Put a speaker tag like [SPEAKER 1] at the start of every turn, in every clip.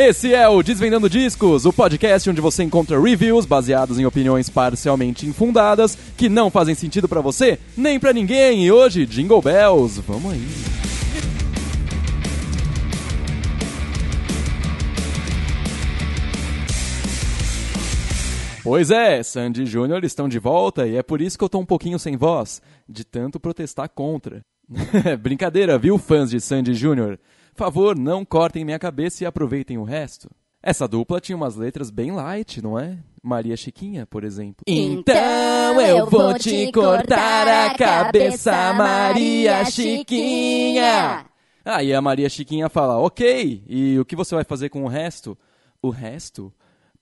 [SPEAKER 1] Esse é o Desvendando Discos, o podcast onde você encontra reviews baseados em opiniões parcialmente infundadas que não fazem sentido pra você nem pra ninguém. E hoje, Jingle Bells, vamos aí. Pois é, Sandy e Júnior estão de volta e é por isso que eu tô um pouquinho sem voz, de tanto protestar contra. Brincadeira, viu, fãs de Sandy Júnior? Favor, não cortem minha cabeça e aproveitem o resto. Essa dupla tinha umas letras bem light, não é? Maria Chiquinha, por exemplo.
[SPEAKER 2] Então eu vou te cortar a cabeça, Maria Chiquinha.
[SPEAKER 1] Aí a Maria Chiquinha fala: Ok, e o que você vai fazer com o resto? O resto?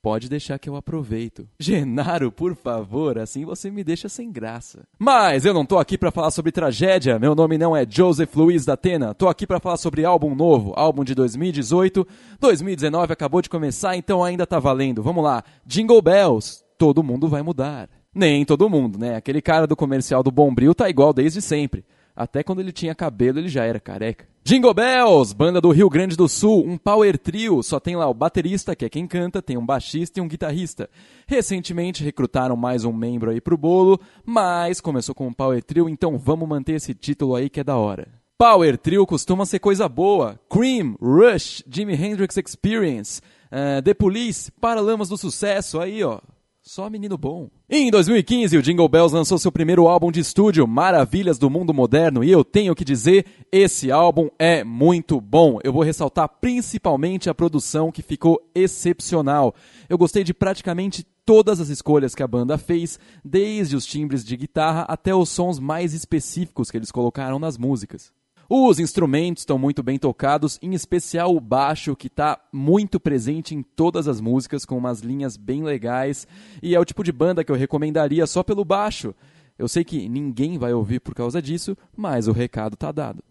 [SPEAKER 1] Pode deixar que eu aproveito. Genaro, por favor, assim você me deixa sem graça. Mas eu não tô aqui para falar sobre tragédia. Meu nome não é Joseph Luiz da Atena. Tô aqui para falar sobre álbum novo, álbum de 2018. 2019 acabou de começar, então ainda tá valendo. Vamos lá. Jingle Bells. Todo mundo vai mudar. Nem todo mundo, né? Aquele cara do comercial do Bombril tá igual desde sempre. Até quando ele tinha cabelo, ele já era careca. Jingle Bells, banda do Rio Grande do Sul, um power trio, só tem lá o baterista, que é quem canta, tem um baixista e um guitarrista. Recentemente recrutaram mais um membro aí pro bolo, mas começou com um power trio, então vamos manter esse título aí que é da hora. Power trio costuma ser coisa boa. Cream, Rush, Jimi Hendrix Experience, uh, The Police, Paralamas do Sucesso, aí ó, só menino bom. Em 2015, o Jingle Bells lançou seu primeiro álbum de estúdio, Maravilhas do Mundo Moderno, e eu tenho que dizer, esse álbum é muito bom. Eu vou ressaltar principalmente a produção que ficou excepcional. Eu gostei de praticamente todas as escolhas que a banda fez, desde os timbres de guitarra até os sons mais específicos que eles colocaram nas músicas. Os instrumentos estão muito bem tocados, em especial o baixo, que está muito presente em todas as músicas, com umas linhas bem legais. E é o tipo de banda que eu recomendaria só pelo baixo. Eu sei que ninguém vai ouvir por causa disso, mas o recado tá dado.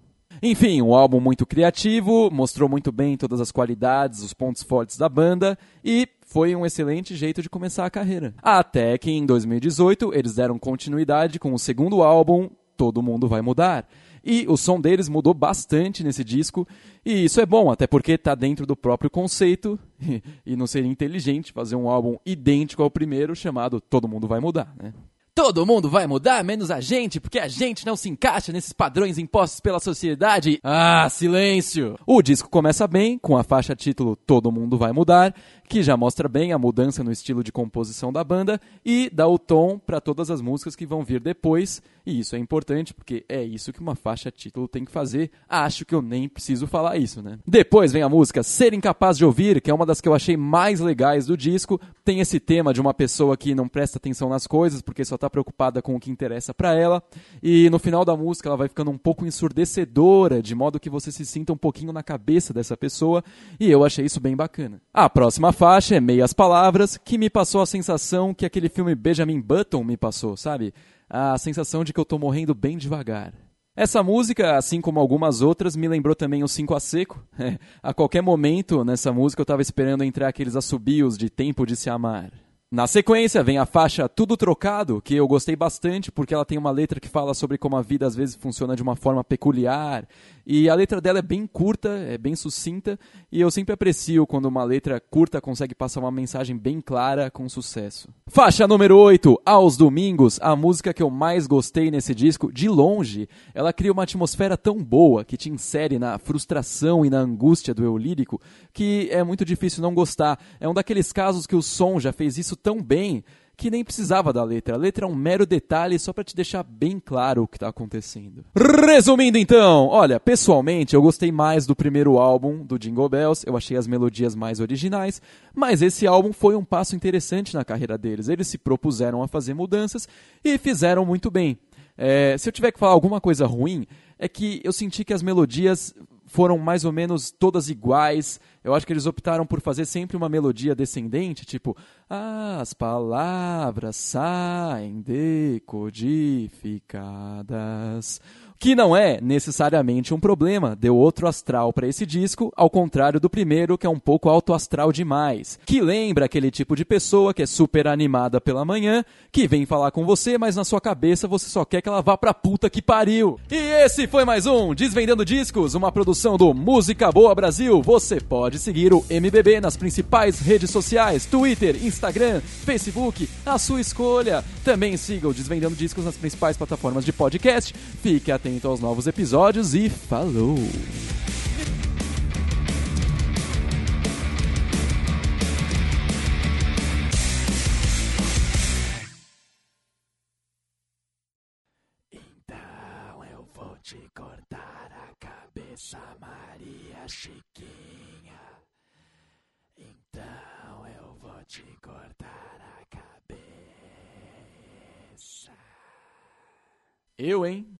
[SPEAKER 1] Enfim, um álbum muito criativo, mostrou muito bem todas as qualidades, os pontos fortes da banda e foi um excelente jeito de começar a carreira. Até que em 2018 eles deram continuidade com o segundo álbum, Todo Mundo Vai Mudar. E o som deles mudou bastante nesse disco, e isso é bom, até porque está dentro do próprio conceito, e não seria inteligente fazer um álbum idêntico ao primeiro, chamado Todo Mundo Vai Mudar, né? Todo mundo vai mudar, menos a gente, porque a gente não se encaixa nesses padrões impostos pela sociedade. Ah, silêncio! O disco começa bem, com a faixa título Todo Mundo Vai Mudar, que já mostra bem a mudança no estilo de composição da banda e dá o tom para todas as músicas que vão vir depois. E isso é importante porque é isso que uma faixa título tem que fazer. Acho que eu nem preciso falar isso, né? Depois vem a música Ser Incapaz de Ouvir, que é uma das que eu achei mais legais do disco. Tem esse tema de uma pessoa que não presta atenção nas coisas porque só tá preocupada com o que interessa para ela. E no final da música ela vai ficando um pouco ensurdecedora, de modo que você se sinta um pouquinho na cabeça dessa pessoa. E eu achei isso bem bacana. A próxima faixa é Meias Palavras, que me passou a sensação que aquele filme Benjamin Button me passou, sabe? A sensação de que eu tô morrendo bem devagar. Essa música, assim como algumas outras, me lembrou também o Cinco a Seco. A qualquer momento nessa música eu estava esperando entrar aqueles assobios de Tempo de Se Amar. Na sequência vem a faixa Tudo Trocado, que eu gostei bastante porque ela tem uma letra que fala sobre como a vida às vezes funciona de uma forma peculiar. E a letra dela é bem curta, é bem sucinta, e eu sempre aprecio quando uma letra curta consegue passar uma mensagem bem clara com sucesso. Faixa número 8, Aos Domingos, a música que eu mais gostei nesse disco, de longe. Ela cria uma atmosfera tão boa que te insere na frustração e na angústia do eu lírico que é muito difícil não gostar. É um daqueles casos que o som já fez isso tão bem que nem precisava da letra. A letra é um mero detalhe só para te deixar bem claro o que está acontecendo. Resumindo então, olha, pessoalmente eu gostei mais do primeiro álbum do Jingle Bells, eu achei as melodias mais originais, mas esse álbum foi um passo interessante na carreira deles. Eles se propuseram a fazer mudanças e fizeram muito bem. É, se eu tiver que falar alguma coisa ruim, é que eu senti que as melodias foram mais ou menos todas iguais. Eu acho que eles optaram por fazer sempre uma melodia descendente, tipo, as palavras saem decodificadas. Que não é necessariamente um problema, deu outro astral para esse disco, ao contrário do primeiro, que é um pouco alto astral demais. Que lembra aquele tipo de pessoa que é super animada pela manhã, que vem falar com você, mas na sua cabeça você só quer que ela vá pra puta que pariu. E esse foi mais um Desvendando Discos, uma produção do Música Boa Brasil. Você pode seguir o MBB nas principais redes sociais: Twitter, Instagram, Facebook, a sua escolha. Também siga o Desvendando Discos nas principais plataformas de podcast. Fique atento aos novos episódios e falou! Então eu vou te cortar a cabeça, Maria Chiquinha. Então eu vou te cortar a cabeça. Eu, hein?